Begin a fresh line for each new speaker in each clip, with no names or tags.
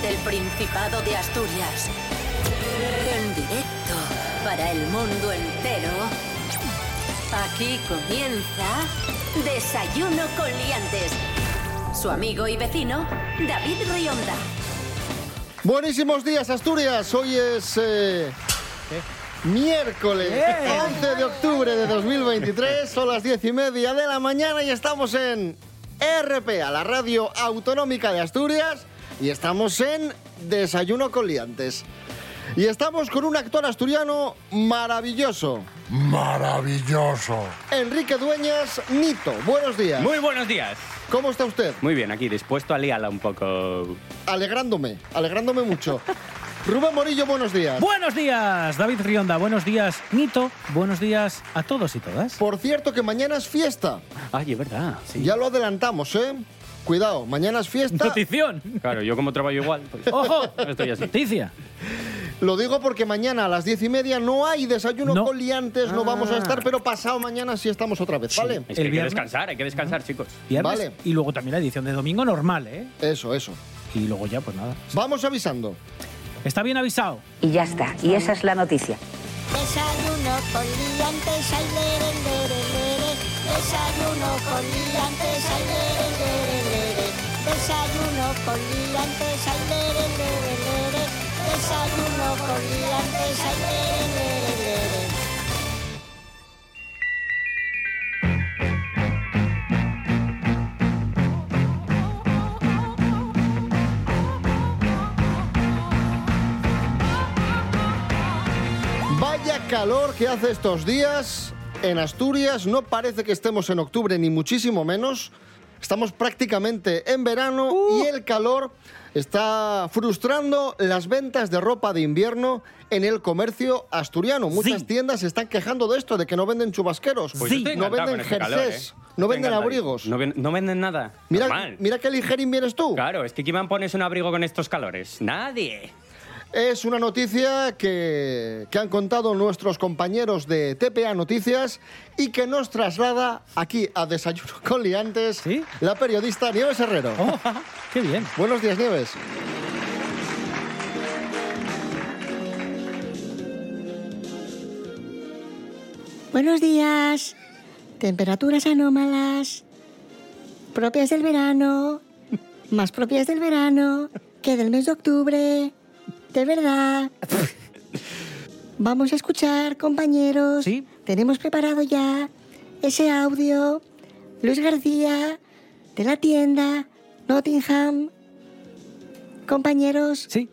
desde el Principado de Asturias. En directo para el mundo entero. Aquí comienza Desayuno con Liantes. Su amigo y vecino, David Rionda.
Buenísimos días, Asturias. Hoy es eh, miércoles 11 de octubre de 2023. Son las 10 y media de la mañana y estamos en RPA, la radio autonómica de Asturias. Y estamos en Desayuno con Liantes. Y estamos con un actor asturiano maravilloso.
Maravilloso.
Enrique Dueñas Nito. Buenos días.
Muy buenos días.
¿Cómo está usted?
Muy bien, aquí dispuesto a liarla un poco.
Alegrándome, alegrándome mucho. Rubén Morillo, buenos días.
Buenos días, David Rionda. Buenos días, Nito. Buenos días a todos y todas.
Por cierto que mañana es fiesta.
Ay, es verdad. Sí.
Ya lo adelantamos, ¿eh? Cuidado, mañana es fiesta.
Notición.
Claro, yo como trabajo igual, pues
¡Ojo!
estoy así.
Noticia.
Lo digo porque mañana a las diez y media no hay desayuno
No.
con liantes, no
Ah.
vamos a estar, pero pasado mañana sí estamos otra vez, ¿vale?
Es que
El
hay que descansar, hay que descansar, chicos.
Viernes.
Vale.
Y luego también la edición de domingo normal, ¿eh?
Eso, eso.
Y luego ya, pues nada.
Vamos avisando.
Está bien avisado.
Y ya está. Y esa es la noticia.
Desayuno con liantes, ay, lere, lere, lere. Desayuno con liantes, ay. Desayuno con liantes, ay, lere, lere, lere. Desayuno con liantes, ay, lere, lere, lere.
Vaya calor que hace estos días en Asturias. No parece que estemos en octubre, ni muchísimo menos. Estamos prácticamente en verano y el calor está frustrando las ventas de ropa de invierno en el comercio asturiano. Muchas
Sí.
tiendas se están quejando de esto, de que no venden chubasqueros,
Pues
Sí.
no venden
calor,
jerseys,
¿eh?
no venden abrigos.
No, ven- no venden nada.
Mira,
Normal.
mira qué ligerín vienes tú.
Claro, es que ¿quién pones un abrigo con estos calores? Nadie.
Es una noticia que, que han contado nuestros compañeros de TPA Noticias y que nos traslada aquí a Desayuno con Liantes
¿Sí?
la periodista Nieves Herrero.
¡Oh! ¡Qué bien!
Buenos días, Nieves.
Buenos días. Temperaturas anómalas, propias del verano, más propias del verano que del mes de octubre. De verdad. Vamos a escuchar, compañeros.
Sí.
Tenemos preparado ya ese audio. Luis García, de la tienda Nottingham. Compañeros,
Sí.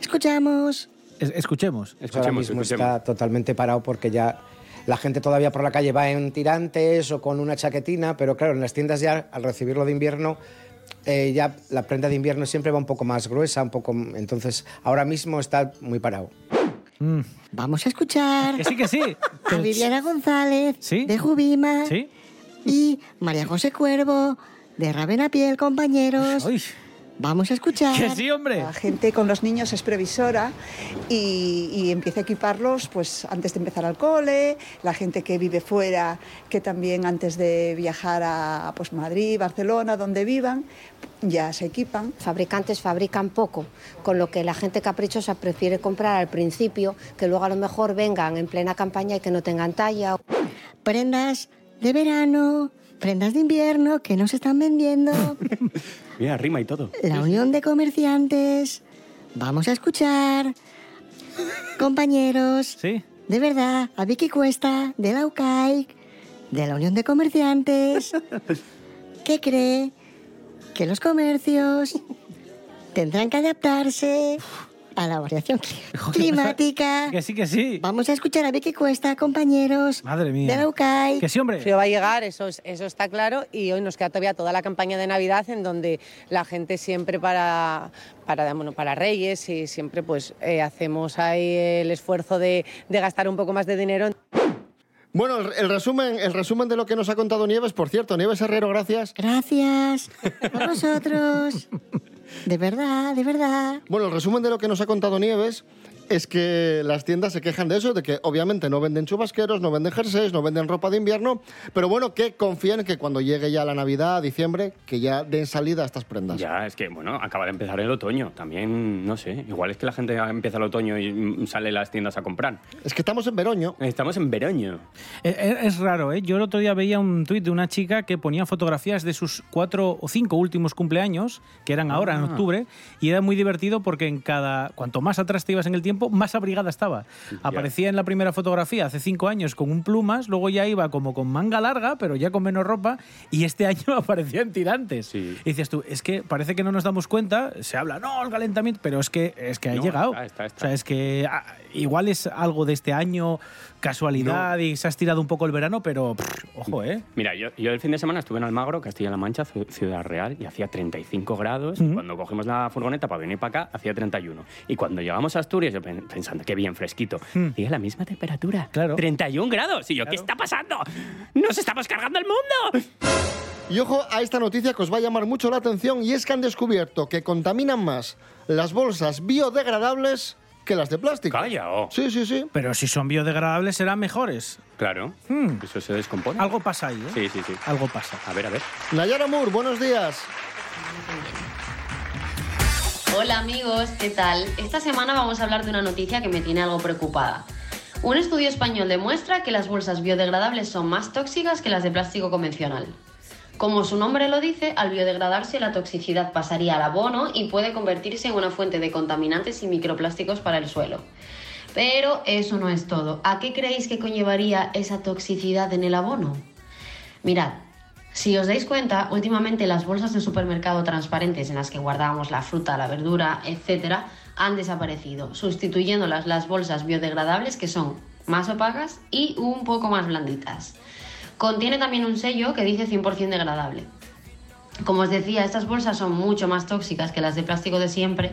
escuchamos.
Es- escuchemos.
ahora
Escuchemos,
mismo
escuchemos.
está totalmente parado porque ya la gente todavía por la calle va en tirantes o con una chaquetina, pero claro, en las tiendas ya al recibirlo de invierno eh, ya la prenda de invierno siempre va un poco más gruesa, un poco, entonces ahora mismo está muy parado.
Mm,
Vamos a escuchar
Que sí, que sí.
a Viviana González,
¿Sí?
de Jubima.
¿Sí?
y María José Cuervo, de Ravena Piel, compañeros.
Uy,
Vamos a escuchar.
que sí, hombre.
La gente con los niños es previsora y, y empieza a equiparlos pues antes de empezar al cole, la gente que vive fuera, que también antes de viajar a pues, Madrid, Barcelona, donde vivan, ya se equipan.
fabricantes fabrican poco, con lo que la gente caprichosa prefiere comprar al principio, que luego a lo mejor vengan en plena campaña y que no tengan talla.
Prendas de verano, prendas de invierno que no se están vendiendo.
Mira, rima y todo.
La Unión de Comerciantes. Vamos a escuchar. Compañeros.
Sí.
De verdad, a Vicky Cuesta, de la UCAIC, de la Unión de Comerciantes, que cree que los comercios tendrán que adaptarse a la variación cli- climática.
Que sí, que sí.
Vamos a escuchar a Vicky Cuesta, compañeros
Madre mía.
de la.
Que sí, hombre.
frío va a llegar, eso, es- eso está claro, y hoy nos queda todavía toda la campaña de Navidad en donde la gente siempre para, para, bueno, para Reyes y siempre pues eh, hacemos ahí el esfuerzo de, de gastar un poco más de dinero.
Bueno, el, el resumen, el resumen de lo que nos ha contado Nieves, por cierto, Nieves Herrero, gracias.
Gracias a vosotros. De verdad, de verdad.
Bueno, el resumen de lo que nos ha contado Nieves es que las tiendas se quejan de eso, de que obviamente no venden chubasqueros, no venden jerseys, no venden ropa de invierno, pero bueno, que confíen en que cuando llegue ya la Navidad, diciembre, que ya den salida a estas prendas.
Ya, es que, bueno, acaba de empezar el otoño. También, no sé, igual es que la gente empieza el otoño y sale a las tiendas a comprar.
Es que estamos en veroño.
Estamos en veroño.
Es, es raro, ¿eh? Yo el otro día veía un tuit de una chica que ponía fotografías de sus cuatro o cinco últimos cumpleaños, que eran ahora en
Ah.
octubre, y era muy divertido porque en cada cuanto más atrás te ibas en el tiempo, más abrigada estaba. Aparecía en la primera fotografía hace cinco años con un plumas, luego ya iba como con manga larga, pero ya con menos ropa, y este año aparecía en tirantes. Y dices tú, es que parece que no nos damos cuenta, se habla, no, el calentamiento, pero es que, es que ha
No,
llegado.
está, está, está.
O sea, es que ah, igual es algo de este año, casualidad, y se ha estirado un poco el verano, pero pff, ojo, ¿eh?
Mira, yo, yo el fin de semana estuve en Almagro, Castilla-La Mancha, Ciu- Ciudad Real, y hacía 35 grados.
Ujú.
Cuando cogimos la furgoneta para venir para acá, hacía 31. Y cuando llegamos a Asturias, yo pensando, qué bien fresquito, y es la misma temperatura.
Claro.
31 grados. Y yo, ¿qué está pasando? ¡Nos estamos cargando el mundo!
Y ojo a esta noticia que os va a llamar mucho la atención y es que han descubierto que contaminan más las bolsas biodegradables que las de plástico.
Calla, oh.
Sí, sí, sí.
Pero si son biodegradables serán mejores.
Claro.
Hmm.
Eso se descompone.
Algo pasa ahí, ¿eh?
Sí, sí, sí.
Algo pasa.
A ver, a ver.
Nayara Moore, buenos días.
Hola amigos, ¿qué tal? Esta semana vamos a hablar de una noticia que me tiene algo preocupada. Un estudio español demuestra que las bolsas biodegradables son más tóxicas que las de plástico convencional. Como su nombre lo dice, al biodegradarse la toxicidad pasaría al abono y puede convertirse en una fuente de contaminantes y microplásticos para el suelo. Pero eso no es todo. ¿A qué creéis que conllevaría esa toxicidad en el abono? Mirad, si os dais cuenta, últimamente las bolsas de supermercado transparentes en las que guardábamos la fruta, la verdura, etc., han desaparecido, sustituyéndolas las bolsas biodegradables que son más opacas y un poco más blanditas. Contiene también un sello que dice 100% degradable. Como os decía, estas bolsas son mucho más tóxicas que las de plástico de siempre,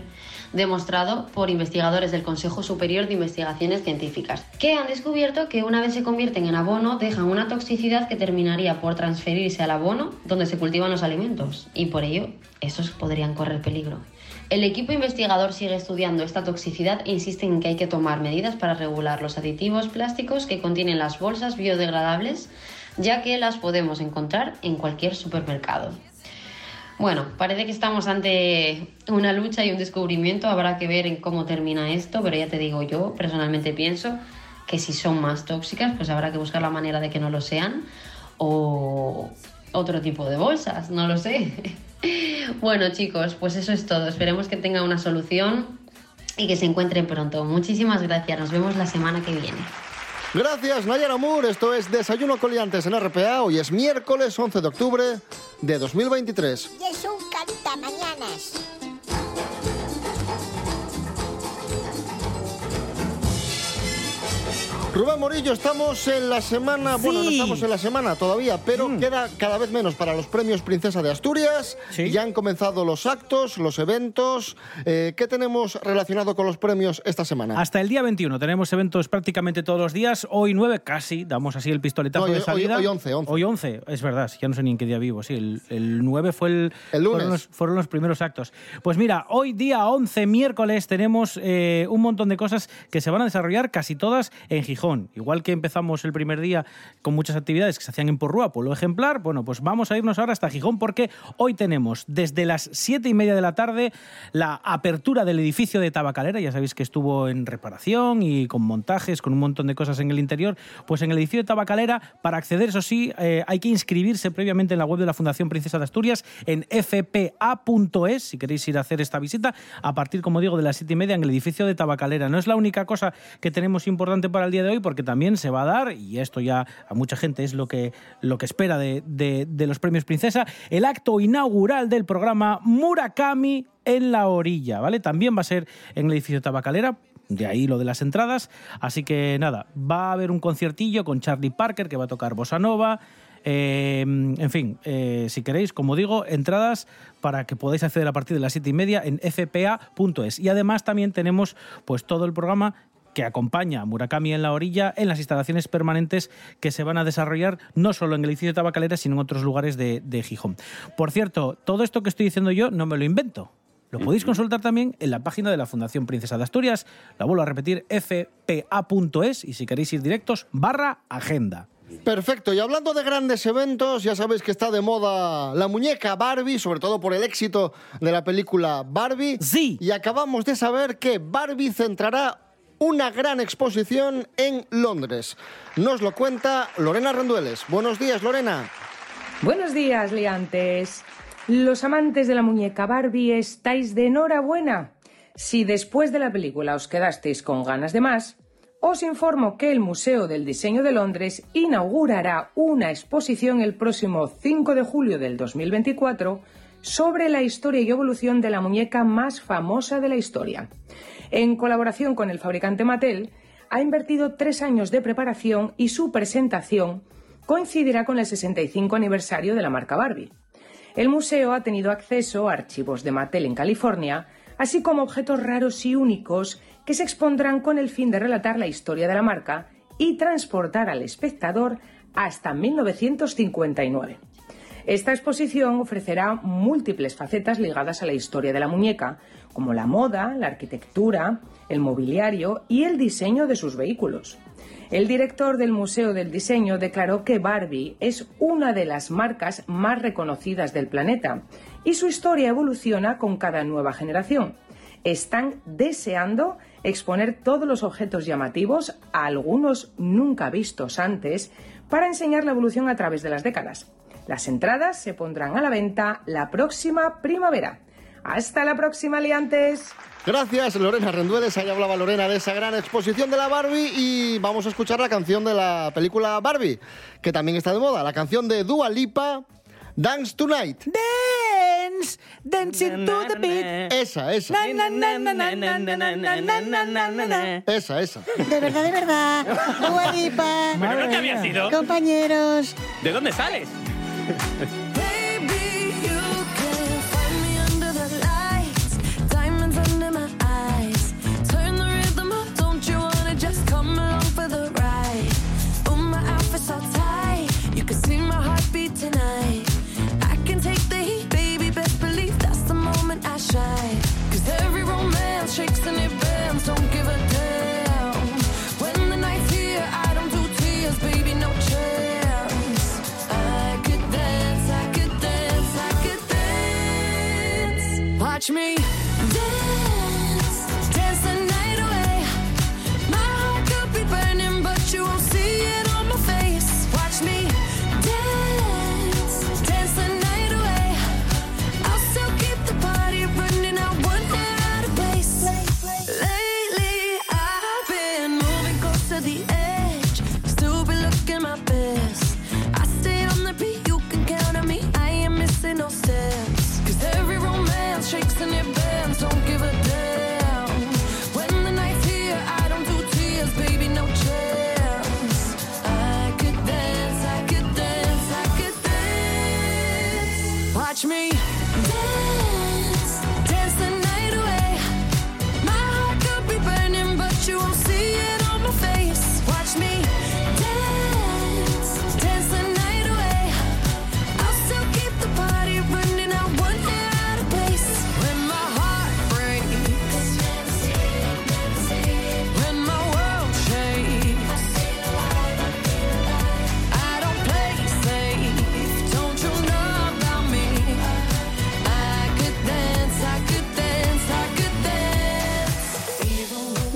demostrado por investigadores del Consejo Superior de Investigaciones Científicas, que han descubierto que una vez se convierten en abono dejan una toxicidad que terminaría por transferirse al abono donde se cultivan los alimentos, y por ello estos podrían correr peligro. El equipo investigador sigue estudiando esta toxicidad e insiste en que hay que tomar medidas para regular los aditivos plásticos que contienen las bolsas biodegradables, ya que las podemos encontrar en cualquier supermercado. Bueno, parece que estamos ante una lucha y un descubrimiento. Habrá que ver en cómo termina esto, pero ya te digo, yo personalmente pienso que si son más tóxicas, pues habrá que buscar la manera de que no lo sean o otro tipo de bolsas, no lo sé. Bueno, chicos, pues eso es todo. Esperemos que tengan una solución y que se encuentren pronto. Muchísimas gracias. Nos vemos la semana que viene.
Gracias, Nayara Moore. Esto es Desayuno Coliantes en RPA. Hoy es miércoles 11 de octubre de 2023.
Y es un cantamañanas.
Rubén Morillo, estamos en la semana, bueno, no
Sí.
estamos en la semana todavía, pero queda cada vez menos para los premios Princesa de Asturias. Ya han comenzado los actos, los eventos. Eh, ¿Qué tenemos relacionado con los premios esta semana?
Hasta el día 21 tenemos eventos prácticamente todos los días. Hoy 9 casi, damos así el pistoletazo
No,
de salida.
hoy- hoy 11, 11.
Hoy 11, es verdad, ya no sé ni en qué día vivo. Sí, el, el 9 fue el,
El lunes.
Fueron los, fueron los primeros actos. Pues mira, hoy día 11, miércoles, tenemos eh, un montón de cosas que se van a desarrollar casi todas en Gijón. Igual que empezamos el primer día con muchas actividades que se hacían en Porrúa, Pueblo Ejemplar, bueno, pues vamos a irnos ahora hasta Gijón porque hoy tenemos desde las 7 y media de la tarde la apertura del edificio de Tabacalera. Ya sabéis que estuvo en reparación y con montajes, con un montón de cosas en el interior. Pues en el edificio de Tabacalera, para acceder, eso sí, eh, hay que inscribirse previamente en la web de la Fundación Princesa de Asturias en fpa.es, si queréis ir a hacer esta visita, a partir, como digo, de las 7 y media en el edificio de Tabacalera. No es la única cosa que tenemos importante para el día de hoy, porque también se va a dar, y esto ya a mucha gente es lo que, lo que espera de, de- los premios Princesa, el acto inaugural del programa Murakami en la orilla, ¿vale? También va a ser en el edificio Tabacalera, de ahí lo de las entradas. Así que nada, va a haber un conciertillo con Charlie Parker que va a tocar Bossa Nova. Eh, en fin, eh, si queréis, como digo, entradas para que podáis acceder a partir de las siete y media en fpa.es. Y además también tenemos pues todo el programa que acompaña a Murakami en la orilla en las instalaciones permanentes que se van a desarrollar no solo en el edificio de Tabacalera, sino en otros lugares de, de Gijón. Por cierto, todo esto que estoy diciendo yo no me lo invento. Lo podéis consultar también en la página de la Fundación Princesa de Asturias. La vuelvo a repetir, fpa.es y si queréis ir directos, barra agenda.
Perfecto, y hablando de grandes eventos, ya sabéis que está de moda la muñeca Barbie, sobre todo por el éxito de la película Barbie.
Sí.
Y acabamos de saber que Barbie centrará una gran exposición en Londres. Nos lo cuenta Lorena Rendueles. Buenos días, Lorena.
Buenos días, liantes. Los amantes de la muñeca Barbie estáis de enhorabuena. Si después de la película os quedasteis con ganas de más, os informo que el Museo del Diseño de Londres inaugurará una exposición el próximo 5 de julio del 2024 sobre la historia y evolución de la muñeca más famosa de la historia. En colaboración con el fabricante Mattel, ha invertido tres años de preparación y su presentación coincidirá con el 65 aniversario de la marca Barbie. El museo ha tenido acceso a archivos de Mattel en California, así como objetos raros y únicos que se expondrán con el fin de relatar la historia de la marca y transportar al espectador hasta 1959. Esta exposición ofrecerá múltiples facetas ligadas a la historia de la muñeca, como la moda, la arquitectura, el mobiliario y el diseño de sus vehículos. El director del Museo del Diseño declaró que Barbie es una de las marcas más reconocidas del planeta y su historia evoluciona con cada nueva generación. Están deseando exponer todos los objetos llamativos, algunos nunca vistos antes, para enseñar la evolución a través de las décadas. Las entradas se pondrán a la venta la próxima primavera. Hasta la próxima, liantes.
Gracias, Lorena Rendueles. Ahí hablaba Lorena de esa gran exposición de la Barbie y vamos a escuchar la canción de la película Barbie, que también está de moda, la canción de Dua Lipa, Dance Tonight.
Dance, dancing to the beat.
Esa, esa. Esa, esa.
De verdad, de verdad. Dua Lipa.
Pero no te había sido.
Compañeros.
¿De dónde sales?
Thank you.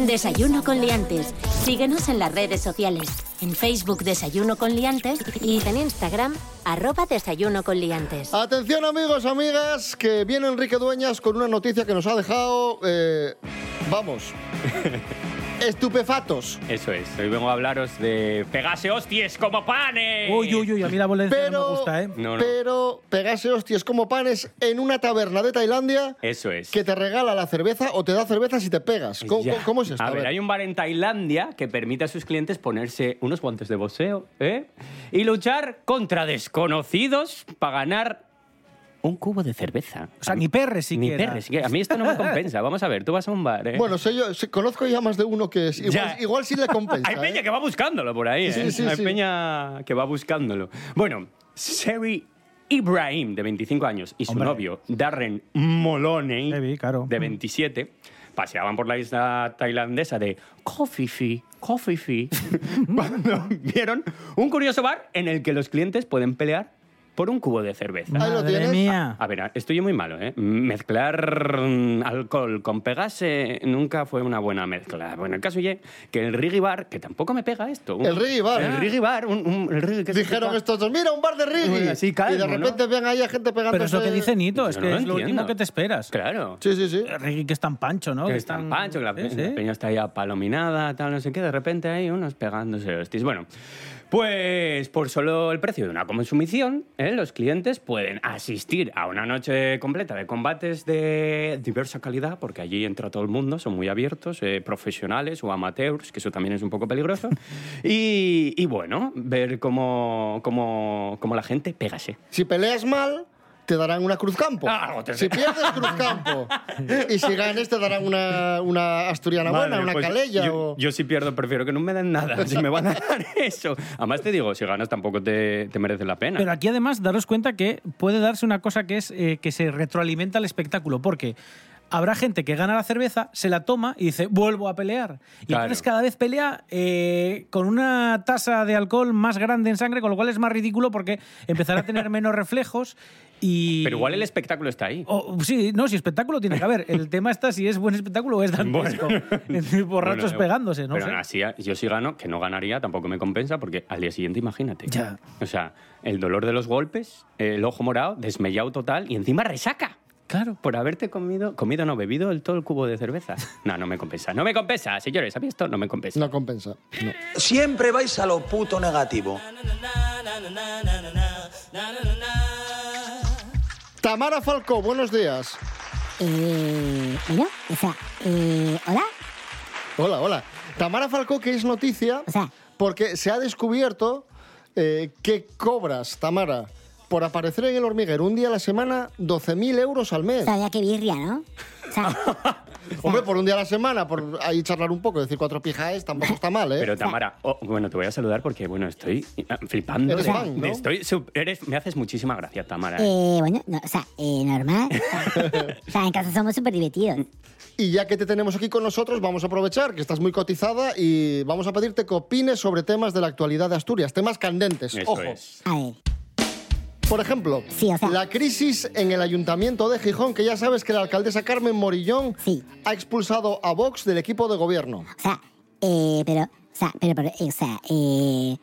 Desayuno con liantes. Síguenos en las redes sociales. En Facebook Desayuno con liantes y en Instagram arroba Desayuno con liantes.
Atención amigos, amigas, que viene Enrique Dueñas con una noticia que nos ha dejado, eh, vamos, estupefatos.
Eso es. Hoy vengo a hablaros de pegarse hostias como panes.
Uy, uy, uy, a mí la violencia no
Pero,
me gusta, ¿eh?
No, no.
pero pegarse hostias como panes en una taberna de Tailandia
Eso es.
que te regala la cerveza o te da cerveza si te pegas. ¿Cómo,
Ya.
cómo- cómo es esto?
A ver, hay un bar en Tailandia que permite a sus clientes ponerse unos guantes de boxeo ¿eh? y luchar contra desconocidos para ganar un cubo de cerveza.
O sea, ni perres
Ni
siquiera.
perres siquiera. A mí esto no me compensa. Vamos a ver, tú vas a un bar, ¿eh?
Bueno, sé yo, conozco ya más de uno que es, igual,
Ya.
igual sí le compensa.
Hay peña
¿eh?
que va buscándolo por ahí,
Sí,
¿eh?
sí,
Hay
sí.
peña que va buscándolo. Bueno, Sherry Ibrahim, de 25 años, y su
Hombre.
novio, Darren Moloney,
Heavy, claro.
de 27, paseaban por la isla tailandesa de Phi Phi, cuando vieron un curioso bar en el que los clientes pueden pelear por un cubo de cerveza.
Ahí lo
Madre
tienes.
mía.
A ver, estoy muy malo, ¿eh? Mezclar mm, alcohol con pegase nunca fue una buena mezcla. Bueno, el caso es que el Rigi Bar, que tampoco me pega esto. un-
El Rigi Bar.
El Rigi Bar, un, un- el se
Dijeron estos dos, mira, un bar de.
Bueno, así
y de
calmo, ¿no?
repente ven ahí a gente pegando.
Pero es lo que dice Nito, es que
no
es lo último que te esperas.
Claro.
Sí, sí, sí.
El reggae que es tan pancho, ¿no?
Que
Que
es tan pancho, que la,
Sí, sí.
la peña está ahí apalominada, tal, no sé qué, de repente hay unos pegándose hostias. Bueno, pues por solo el precio de una consumición, ¿eh? los clientes pueden asistir a una noche completa de combates de diversa calidad, porque allí entra todo el mundo, son muy abiertos, eh, profesionales o amateurs, que eso también es un poco peligroso. y, y bueno, ver cómo, cómo, cómo la gente pégase.
Si peleas mal, te darán una cruz campo.
Ah, te-
Si pierdes, cruz campo. y si ganes, te darán una, una asturiana buena, una
pues
calella.
Yo,
o...
yo si pierdo prefiero que no me den nada, si me van a dar eso. Además te digo, si ganas tampoco te, te merece la pena.
Pero aquí además daros cuenta que puede darse una cosa que es eh, que se retroalimenta el espectáculo, porque habrá gente que gana la cerveza, se la toma y dice, vuelvo a pelear. Y
Claro.
entonces cada vez pelea eh, con una tasa de alcohol más grande en sangre, con lo cual es más ridículo porque empezará a tener menos reflejos y...
Pero igual el espectáculo está ahí.
O- sí, no, si espectáculo tiene que haber. El tema está si es buen espectáculo o es dantesco. Borrachos
Bueno,
pegándose, ¿no?
Pero
sé.
así, yo si gano, que no ganaría, tampoco me compensa, porque al día siguiente, imagínate.
Ya.
O sea, el dolor de los golpes, el ojo morado, desmellado total y encima resaca.
Claro.
Por haberte comido, comido no, bebido el, todo el cubo de cerveza. No, no me compensa. No me compensa, señores. ¿Habéis esto? No me compensa.
No compensa. no.
Siempre vais a lo puto negativo.
Tamara Falcó, buenos días.
Eh, bueno, o sea, eh, hola.
Hola, hola. Tamara Falcó, que es noticia porque se ha descubierto eh, que cobras, Tamara, por aparecer en el hormiguero un día a la semana 12.000 euros al mes.
Sabía que birria, ¿no? O sea,
Hombre, por un día a la semana, por ahí charlar un poco, decir cuatro pijaes, tampoco está mal, ¿eh?
Pero Tamara, oh, bueno, te voy a saludar porque, bueno, estoy eh, flipando.
Eres
de-
fan, ¿no?
de- estoy eres- me haces muchísima gracia, Tamara.
eh, bueno, no, o sea, eh, normal. O sea, o sea, en casa somos súper divertidos.
Y ya que te tenemos aquí con nosotros, vamos a aprovechar que estás muy cotizada y vamos a pedirte que opines sobre temas de la actualidad de Asturias, temas candentes.
Eso
Ojo.
es.
A ver,
Por ejemplo, la crisis en el ayuntamiento de Gijón, que ya sabes que la alcaldesa Carmen Morillón ha expulsado a Vox del equipo de gobierno.
o sea, eh, pero, o sea, pero, pero, eh, o sea, eh,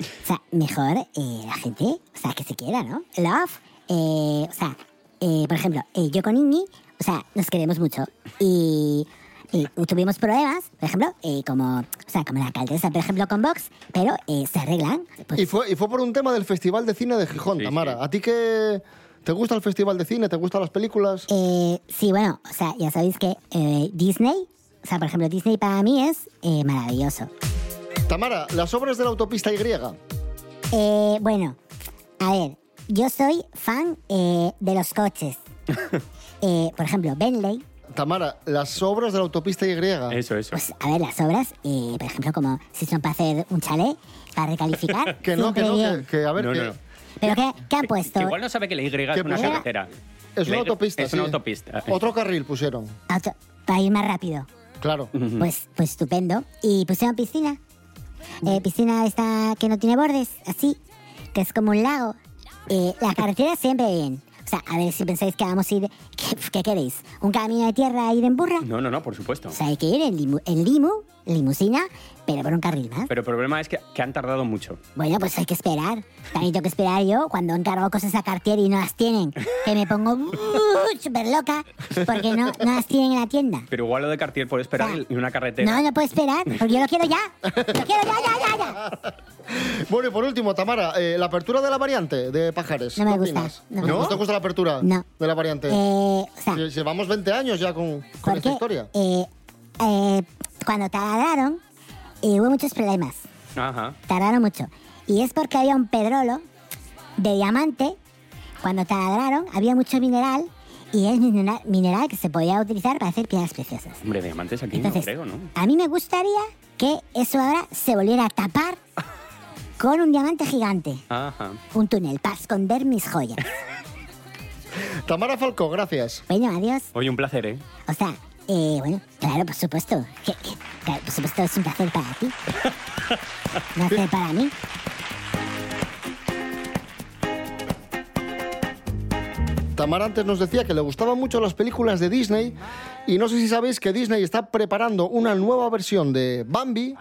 o sea, mejor eh, la gente, o sea, que se quiera, ¿no? Love, eh, o sea, por ejemplo, yo con Inni, o sea, nos queremos mucho y, y tuvimos problemas, por ejemplo, eh, como, o sea, como la alcaldesa, por ejemplo, con Vox, pero eh, se arreglan. Pues,
Y fue, y fue por un tema del Festival de Cine de Gijón, Tamara. ¿A ti qué te gusta el Festival de Cine? ¿Te gustan las películas?
Eh, sí, bueno, o sea, ya sabéis que eh, Disney, o sea, por ejemplo, Disney para mí es eh, maravilloso.
Tamara, las obras de la autopista Y.
Eh, bueno, a ver, yo soy fan eh, de los coches. Eh, por ejemplo, Bentley.
Tamara, las obras de la autopista Y.
Eso, eso.
Pues, a ver, las obras, eh, por ejemplo, como si son para hacer un chalet, para recalificar.
Que no, que no, que, que, a ver,
No,
que...
no, no.
¿Pero qué, qué han puesto?
Que igual no sabe que la Y es
¿Qué
una carretera.
Es una autopista,
Es una
sí.
autopista.
Otro carril pusieron.
Auto- para ir más rápido.
Claro.
Pues, pues estupendo. Y pusieron piscina. Eh, piscina esta que no tiene bordes, así, que es como un lago. Eh, la carretera siempre bien. O sea, a ver si pensáis que vamos a ir... ¿Qué, qué queréis? ¿Un camino de tierra a ir en burra?
No, no, no, por supuesto.
O sea, hay que ir en, limu, en limu, limusina, pero por un carril más.
Pero el problema es que, que han tardado mucho.
Bueno, pues hay que esperar. También tengo que esperar yo cuando encargo cosas a Cartier y no las tienen. Que me pongo uh, súper loca porque no, no las tienen en la tienda.
Pero igual lo de Cartier puede esperar y una carretera.
No, no puedo esperar, porque yo lo quiero ya. Lo quiero ya, ya, ya, ya.
Bueno, y por último, Tamara, eh, la apertura de la variante de Pajares.
No me
¿qué
gusta,
opinas?
no me
¿No
gusta.
te gusta la apertura
No.
de la variante?
Eh, o sea,
Lle- Llevamos 20 años ya con, con esta
porque
historia.
eh, eh, cuando taladraron eh, hubo muchos problemas.
Ajá.
Tardaron mucho. Y es porque había un pedrolo de diamante. Cuando taladraron había mucho mineral y es mineral, mineral que se podía utilizar para hacer piedras preciosas.
Hombre, diamantes aquí
Entonces,
no creo, ¿no?
A mí me gustaría que eso ahora se volviera a tapar con un diamante gigante.
Ajá.
Un túnel para esconder mis joyas.
Tamara Falcó, gracias.
Bueno, adiós.
Oye, un placer, ¿eh?
O sea, eh, bueno, claro, por supuesto. Que- que- claro, por supuesto, es un placer para ti. Un placer para mí.
Tamara antes nos decía que le gustaban mucho las películas de Disney y no sé si sabéis que Disney está preparando una nueva versión de Bambi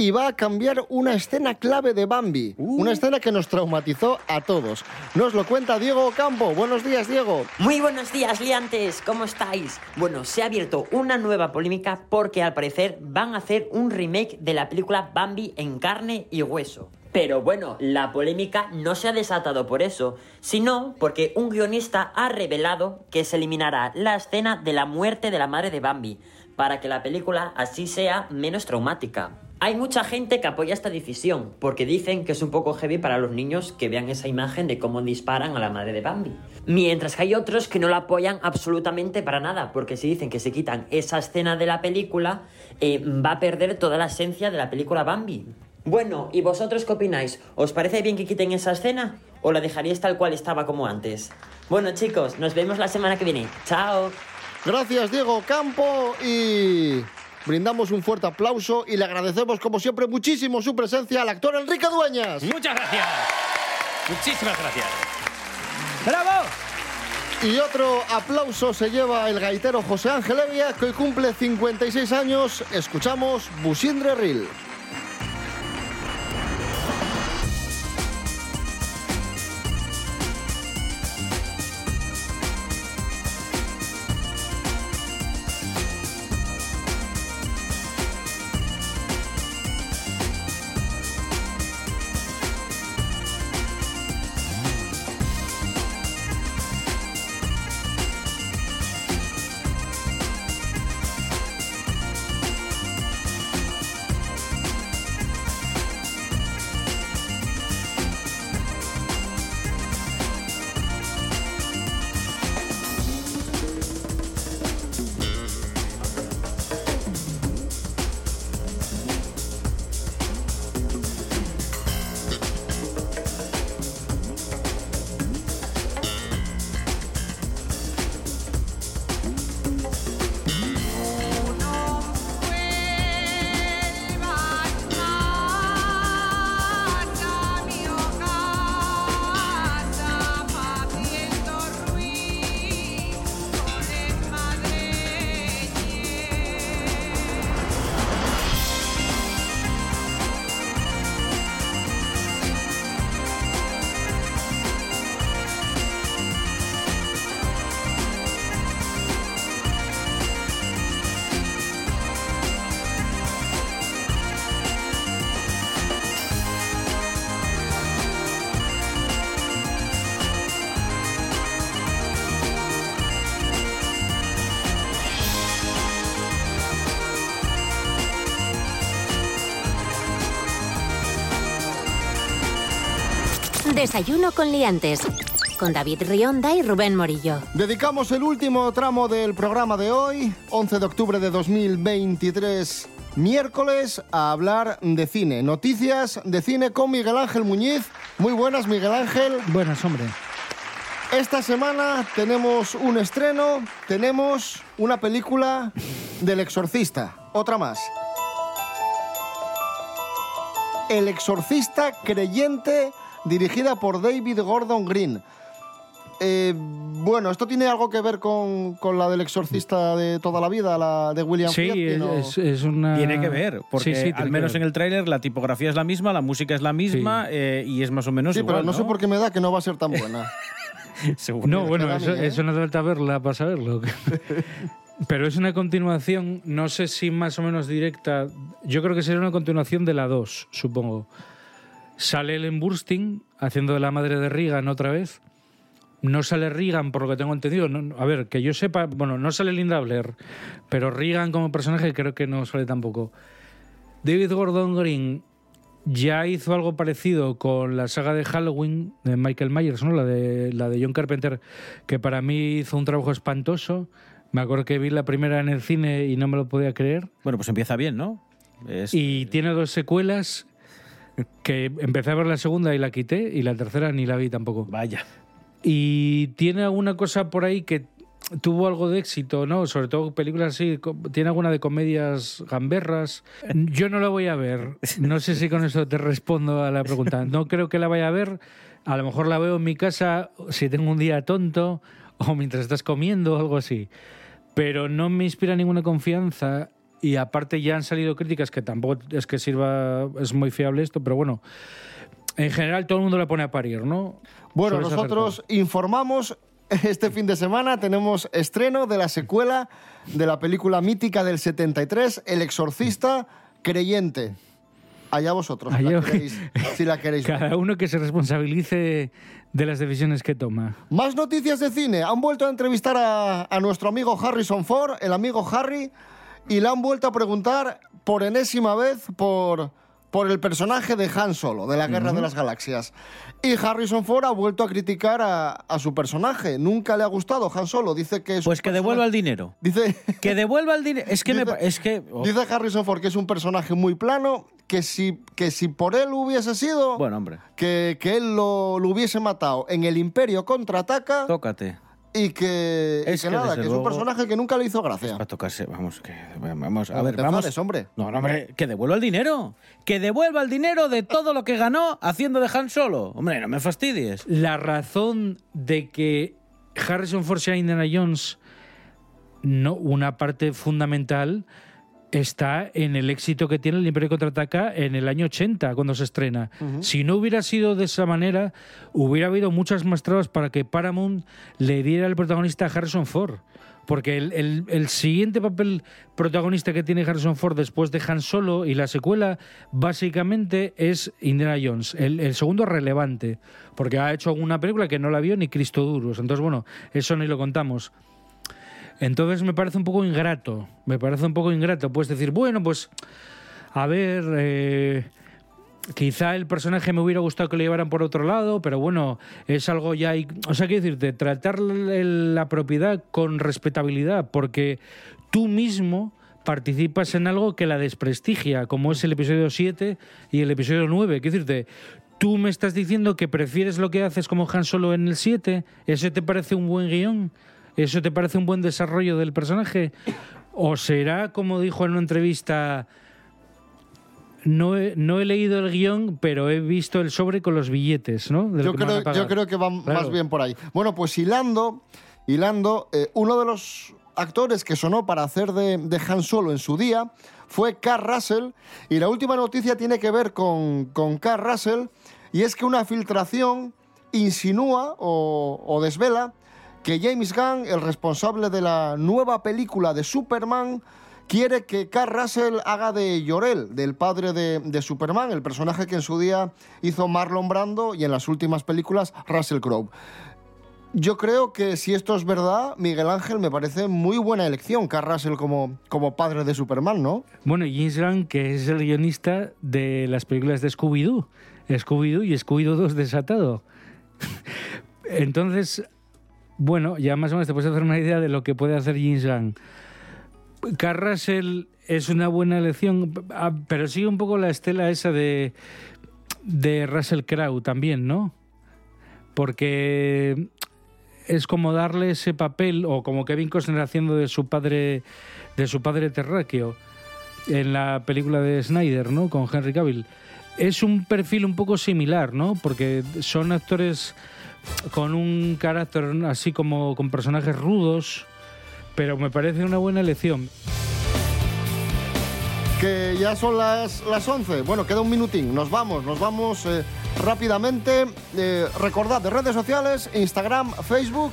y va a cambiar una escena clave de Bambi, una escena que nos traumatizó a todos. Nos lo cuenta Diego Campo. Buenos días, Diego.
Muy buenos días, liantes, ¿cómo estáis? Bueno, se ha abierto una nueva polémica porque al parecer van a hacer un remake de la película Bambi en carne y hueso. Pero bueno, la polémica no se ha desatado por eso, sino porque un guionista ha revelado que se eliminará la escena de la muerte de la madre de Bambi, para que la película así sea menos traumática. Hay mucha gente que apoya esta decisión, porque dicen que es un poco heavy para los niños que vean esa imagen de cómo disparan a la madre de Bambi. Mientras que hay otros que no la apoyan absolutamente para nada, porque si dicen que se quitan esa escena de la película, eh, va a perder toda la esencia de la película Bambi. Bueno, ¿y vosotros qué opináis? ¿Os parece bien que quiten esa escena? ¿O la dejaríais tal cual estaba como antes? Bueno chicos, nos vemos la semana que viene. ¡Chao!
Gracias, Diego Campo. Y brindamos un fuerte aplauso y le agradecemos, como siempre, muchísimo su presencia al actor Enrique Dueñas.
Muchas gracias. Muchísimas gracias.
¡Bravo!
Y otro aplauso se lleva el gaitero José Ángel Evia, que hoy cumple 56 años. Escuchamos Busindre Ril.
Desayuno con liantes. Con David Rionda y Rubén Morillo.
Dedicamos el último tramo del programa de hoy, 11 de octubre de 2023, miércoles, a hablar de cine. Noticias de cine con Miguel Ángel Muñiz. Muy buenas, Miguel Ángel.
Buenas, hombre.
Esta semana tenemos un estreno, tenemos una película del exorcista. Otra más. El exorcista creyente, dirigida por David Gordon Green. Eh, bueno, ¿esto tiene algo que ver con, con la del exorcista de toda la vida, la de William
Sí,
Friedkin, o-
es, es una...
Tiene que ver, porque
Sí, sí,
al menos en el tráiler la tipografía es la misma, la música es la misma eh, y es más o menos
Sí,
igual,
pero no, sé por qué me da que no va a ser tan buena.
No, bueno,
da
eso,
mí, ¿eh?
eso no hace falta verla para saberlo. Pero es una continuación, no sé si más o menos directa. Yo creo que sería una continuación de la 2, supongo. Sale Ellen Burstyn haciendo de la madre de Reagan otra vez. No sale Reagan, por lo que tengo entendido. No- a ver, que yo sepa, bueno, no sale Linda Blair, pero Reagan como personaje creo que no sale tampoco. David Gordon Green ya hizo algo parecido con la saga de Halloween de Michael Myers, ¿no? La de, la de John Carpenter, que para mí hizo un trabajo espantoso. Me acuerdo que vi la primera en el cine y no me lo podía creer.
Bueno, pues empieza bien, ¿no? Es-
Y tiene dos secuelas. Que empecé a ver la segunda y la quité, y la tercera ni la vi tampoco.
Vaya.
Y tiene alguna cosa por ahí que tuvo algo de éxito, ¿no? Sobre todo películas así, tiene alguna de comedias gamberras. Yo no la voy a ver. No sé si con eso te respondo a la pregunta. No creo que la vaya a ver. A lo mejor la veo en mi casa si tengo un día tonto o mientras estás comiendo o algo así. Pero no me inspira ninguna confianza y aparte ya han salido críticas que tampoco es que sirva, es muy fiable esto, pero bueno, en general todo el mundo la pone a parir, ¿no?
Bueno, nosotros informamos este fin de semana tenemos estreno de la secuela de la película mítica del 73, El exorcista creyente. Allá vosotros, si,
Allá-
la queréis, si la queréis.
Cada uno que se responsabilice de las decisiones que toma.
Más noticias de cine. Han vuelto a entrevistar a, a nuestro amigo Harrison Ford, el amigo Harry, y le han vuelto a preguntar por enésima vez por, por el personaje de Han Solo, de la Guerra de las Galaxias. Y Harrison Ford ha vuelto a criticar a, a su personaje. Nunca le ha gustado Han Solo. Dice que es
Pues que devuelva el dinero.
Dice...
Que devuelva el dinero. Es que me
Dice-
pa- es que oh,
Dice Harrison Ford que es un personaje muy plano, que si, que si por él hubiese sido,
bueno, hombre,
que, que él lo, lo hubiese matado en el Imperio contraataca
tócate.
Y que, y
Es
que
que,
nada, que es un personaje que nunca le hizo gracia.
Va a tocarse, vamos, que vamos, a
No
ver,
te
vamos.
enfades, hombre.
No, no, hombre, que devuelva el dinero. Que devuelva el dinero de todo lo que ganó haciendo de Han Solo. Hombre, no me fastidies.
La razón de que Harrison Ford sea Indiana Jones, no, una parte fundamental está en el éxito que tiene el Imperio Contraataca en el año 80, cuando se estrena. Si no hubiera sido de esa manera, hubiera habido muchas más trabas para que Paramount le diera el protagonista a Harrison Ford. Porque el, el- el siguiente papel protagonista que tiene Harrison Ford después de Han Solo y la secuela, básicamente es Indiana Jones. El, el segundo relevante, porque ha hecho una película que no la vio ni Cristo Duros. Entonces, bueno, eso ni lo contamos. Entonces me parece un poco ingrato, me parece un poco ingrato. Puedes decir, bueno, pues, a ver, eh, quizá el personaje me hubiera gustado que lo llevaran por otro lado, pero bueno, es algo ya... O sea, quiero decirte, tratar la propiedad con respetabilidad, porque tú mismo participas en algo que la desprestigia, como es el episodio 7 y el episodio 9. Quiero decirte, tú me estás diciendo que prefieres lo que haces como Han Solo en el 7, ¿eso te parece un buen guion? ¿Eso te parece un buen desarrollo del personaje? ¿O será, como dijo en una entrevista, no he, no he leído el guion, pero he visto el sobre con los billetes, ¿no?
Yo creo,
pagar.
yo creo que va
Claro.
más bien por ahí. Bueno, pues hilando, hilando eh, uno de los actores que sonó para hacer de, de Han Solo en su día fue Carl Russell. Y la última noticia tiene que ver con, con Carl Russell. Y es que una filtración insinúa o, o desvela que James Gunn, el responsable de la nueva película de Superman, quiere que Carl Russell haga de Llorel, del padre de, Superman, el personaje que en su día hizo Marlon Brando y en las últimas películas Russell Crowe. Yo creo que si esto es verdad, Miguel Ángel me parece muy buena elección, Carl Russell como, como padre de Superman, ¿no?
Bueno, James Gunn, que es el guionista de las películas de Scooby-Doo. Scooby-Doo y Scooby-Doo 2 desatado. Entonces, bueno, ya más o menos te puedes hacer una idea de lo que puede hacer Gunn. Carl Russell es una buena elección, ah, pero sigue un poco la estela esa de, de Russell Crowe también, ¿no? Porque es como darle ese papel, o como Kevin Costner haciendo de su padre, de su padre terráqueo en la película de Snyder, ¿no? Con Henry Cavill. Es un perfil un poco similar, ¿no? Porque son actores con un carácter así como con personajes rudos, pero me parece una buena elección.
Que ya son las, las 11. Bueno, queda un minutín. Nos vamos, nos vamos eh, rápidamente. Eh, recordad, de redes sociales, Instagram, Facebook,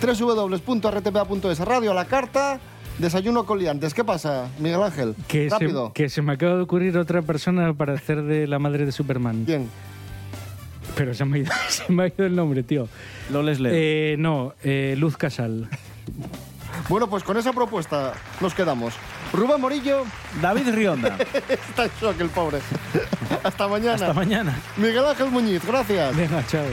www.rtpa.es, radio a la carta, desayuno con liantes. ¿Qué pasa, Miguel Ángel?
Que se,
Rápido.
que se me acaba de ocurrir otra persona para hacer de la madre de Superman.
¿Quién?
Pero se me ha ido, se me ha ido el nombre, tío.
Lo les leo.
Eh, no, eh, Luz Casal.
Bueno, pues con esa propuesta nos quedamos. Rubén Morillo.
David Rionda.
Está en shock el pobre. Hasta mañana.
Hasta mañana.
Miguel Ángel Muñiz, gracias.
Venga, chao.